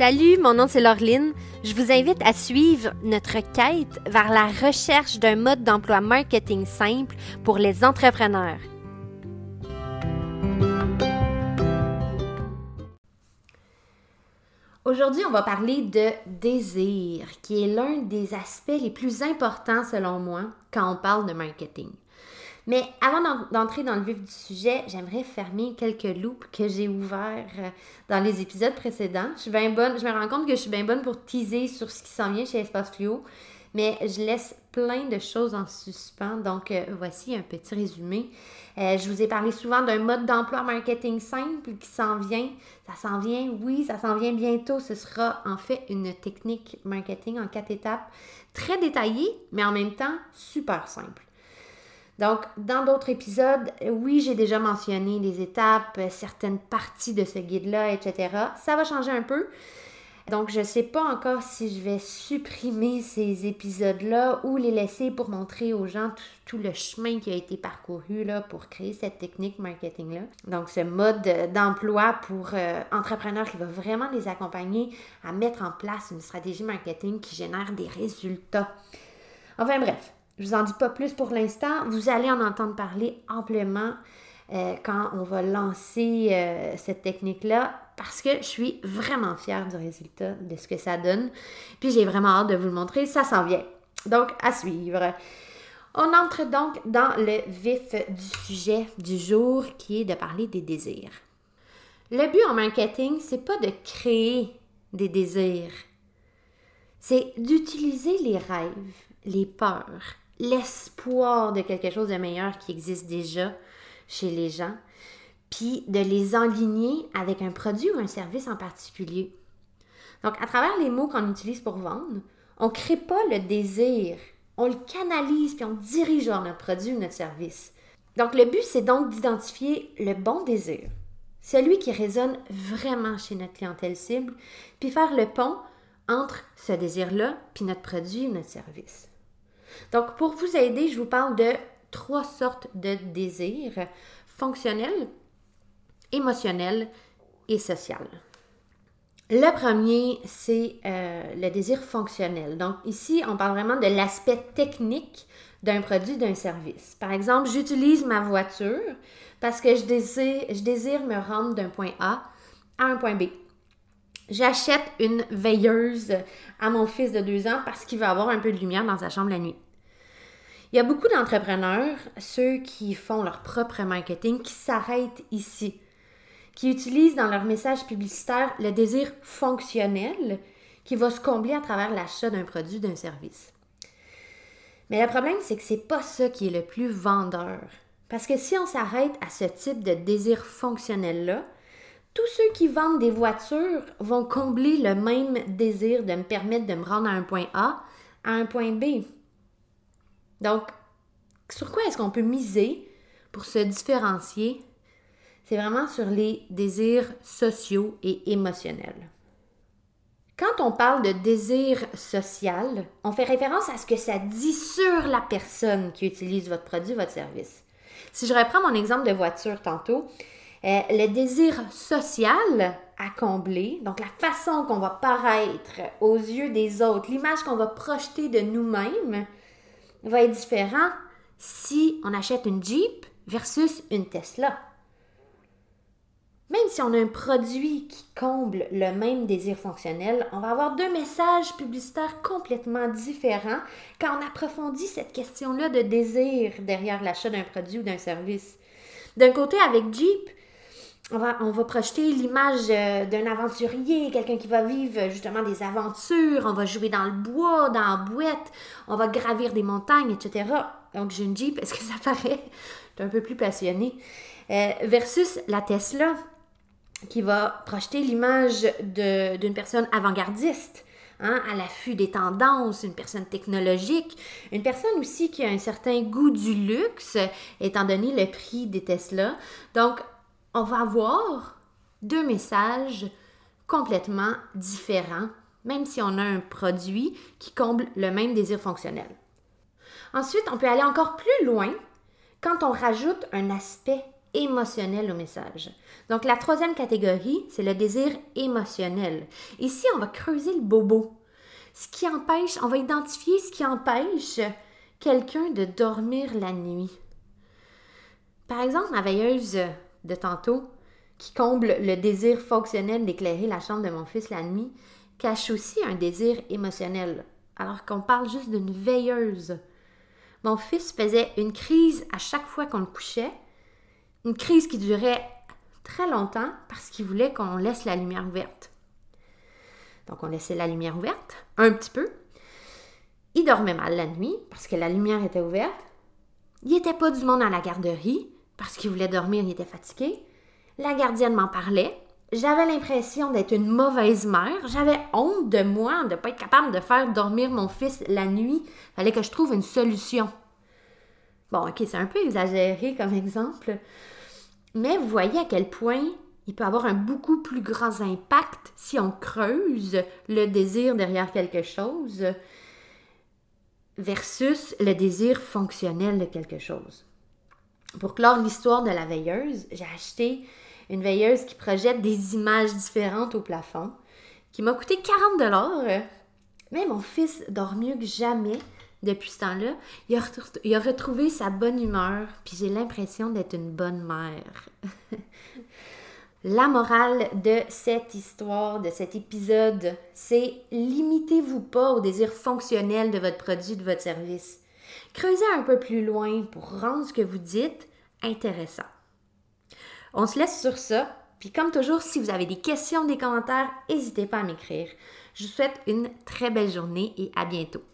Salut, mon nom c'est Laureline. Je vous invite à suivre notre quête vers la recherche d'un mode d'emploi marketing simple pour les entrepreneurs. Aujourd'hui, on va parler de désir, qui est l'un des aspects les plus importants selon moi quand on parle de marketing. Mais avant d'entrer dans le vif du sujet, j'aimerais fermer quelques loops que j'ai ouverts euh, dans les épisodes précédents. Je suis bien bonne, je me rends compte que je suis bien bonne pour teaser sur ce qui s'en vient chez Espace Fluo, mais je laisse plein de choses en suspens. Donc, euh, voici un petit résumé. Euh, je vous ai parlé souvent d'un mode d'emploi marketing simple qui s'en vient. Ça s'en vient, oui, ça s'en vient bientôt. Ce sera en fait une technique marketing en quatre étapes, très détaillée, mais en même temps super simple. Donc, dans d'autres épisodes, oui, j'ai déjà mentionné les étapes, certaines parties de ce guide-là, etc. Ça va changer un peu. Donc, je ne sais pas encore si je vais supprimer ces épisodes-là ou les laisser pour montrer aux gens tout, le chemin qui a été parcouru pour créer cette technique marketing-là. Donc, ce mode d'emploi pour euh, entrepreneurs qui va vraiment les accompagner à mettre en place une stratégie marketing qui génère des résultats. Enfin bref, je vous en dis pas plus pour l'instant. Vous allez en entendre parler amplement euh, quand on va lancer euh, cette technique-là parce que je suis vraiment fière du résultat, de ce que ça donne. Puis j'ai vraiment hâte de vous le montrer. Ça s'en vient. Donc, à suivre. On entre donc dans le vif du sujet du jour qui est de parler des désirs. Le but en marketing, c'est pas de créer des désirs. C'est d'utiliser les rêves, les peurs, l'espoir de quelque chose de meilleur qui existe déjà chez les gens, puis de les enligner avec un produit ou un service en particulier. Donc, à travers les mots qu'on utilise pour vendre, on ne crée pas le désir, on le canalise puis on dirige vers notre produit ou notre service. Donc, le but, c'est donc d'identifier le bon désir, celui qui résonne vraiment chez notre clientèle cible, puis faire le pont entre ce désir-là puis notre produit ou notre service. Donc, pour vous aider, je vous parle de trois sortes de désirs fonctionnels, émotionnels et social. Le premier, c'est euh, le désir fonctionnel. Donc ici, on parle vraiment de l'aspect technique d'un produit, d'un service. Par exemple, j'utilise ma voiture parce que je désire me rendre d'un point A à un point B. J'achète une veilleuse à mon fils de deux ans parce qu'il veut avoir un peu de lumière dans sa chambre la nuit. Il y a beaucoup d'entrepreneurs, ceux qui font leur propre marketing, qui s'arrêtent ici, qui utilisent dans leur message publicitaire le désir fonctionnel qui va se combler à travers l'achat d'un produit, d'un service. Mais le problème, c'est que c'est pas ça qui est le plus vendeur. Parce que si on s'arrête à ce type de désir fonctionnel-là, tous ceux qui vendent des voitures vont combler le même désir de me permettre de me rendre à un point A à un point B. Donc, sur quoi est-ce qu'on peut miser pour se différencier? C'est vraiment sur les désirs sociaux et émotionnels. Quand on parle de désir social, on fait référence à ce que ça dit sur la personne qui utilise votre produit, votre service. Si je reprends mon exemple de voiture tantôt, euh, le désir social à combler, donc la façon qu'on va paraître aux yeux des autres, l'image qu'on va projeter de nous-mêmes, va être différent si on achète une Jeep versus une Tesla. Même si on a un produit qui comble le même désir fonctionnel, on va avoir deux messages publicitaires complètement différents quand on approfondit cette question-là de désir derrière l'achat d'un produit ou d'un service. D'un côté, avec Jeep, on va, on va projeter l'image euh, d'un aventurier, quelqu'un qui va vivre justement des aventures, on va jouer dans le bois, dans la boîte, on va gravir des montagnes, etc. Donc Jeep, est-ce que ça paraît? un peu plus passionné. Euh, versus la Tesla, qui va projeter l'image d'une personne avant-gardiste. Hein, à l'affût des tendances, une personne technologique, une personne aussi qui a un certain goût du luxe, étant donné le prix des Tesla. Donc, on va avoir deux messages complètement différents, même si on a un produit qui comble le même désir fonctionnel. Ensuite, on peut aller encore plus loin quand on rajoute un aspect émotionnel au message. Donc la troisième catégorie, c'est le désir émotionnel. Ici, on va creuser le bobo. Ce qui empêche, on va identifier ce qui empêche quelqu'un de dormir la nuit. Par exemple, ma veilleuse de tantôt, qui comble le désir fonctionnel d'éclairer la chambre de mon fils la nuit, cache aussi un désir émotionnel, alors qu'on parle juste d'une veilleuse. Mon fils faisait une crise à chaque fois qu'on le couchait, une crise qui durait très longtemps parce qu'il voulait qu'on laisse la lumière ouverte. Donc on laissait la lumière ouverte un petit peu. Il dormait mal la nuit parce que la lumière était ouverte. Il n'était pas du monde à la garderie parce qu'il voulait dormir, il était fatigué. La gardienne m'en parlait. J'avais l'impression d'être une mauvaise mère. J'avais honte de moi, de ne pas être capable de faire dormir mon fils la nuit. Il fallait que je trouve une solution. Bon, ok, c'est un peu exagéré comme exemple, mais vous voyez à quel point il peut avoir un beaucoup plus grand impact si on creuse le désir derrière quelque chose versus le désir fonctionnel de quelque chose. Pour clore l'histoire de la veilleuse, j'ai acheté une veilleuse qui projette des images différentes au plafond, qui m'a coûté 40 dollars. Mais mon fils dort mieux que jamais depuis ce temps-là. Il, il, a retrouvé sa bonne humeur, puis j'ai l'impression d'être une bonne mère. La morale de cette histoire, de cet épisode, c'est limitez-vous pas au désir fonctionnel de votre produit, de votre service. Creusez un peu plus loin pour rendre ce que vous dites intéressant. On se laisse sur ça. Puis comme toujours, si vous avez des questions, des commentaires, n'hésitez pas à m'écrire. Je vous souhaite une très belle journée et à bientôt.